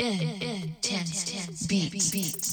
intense beats.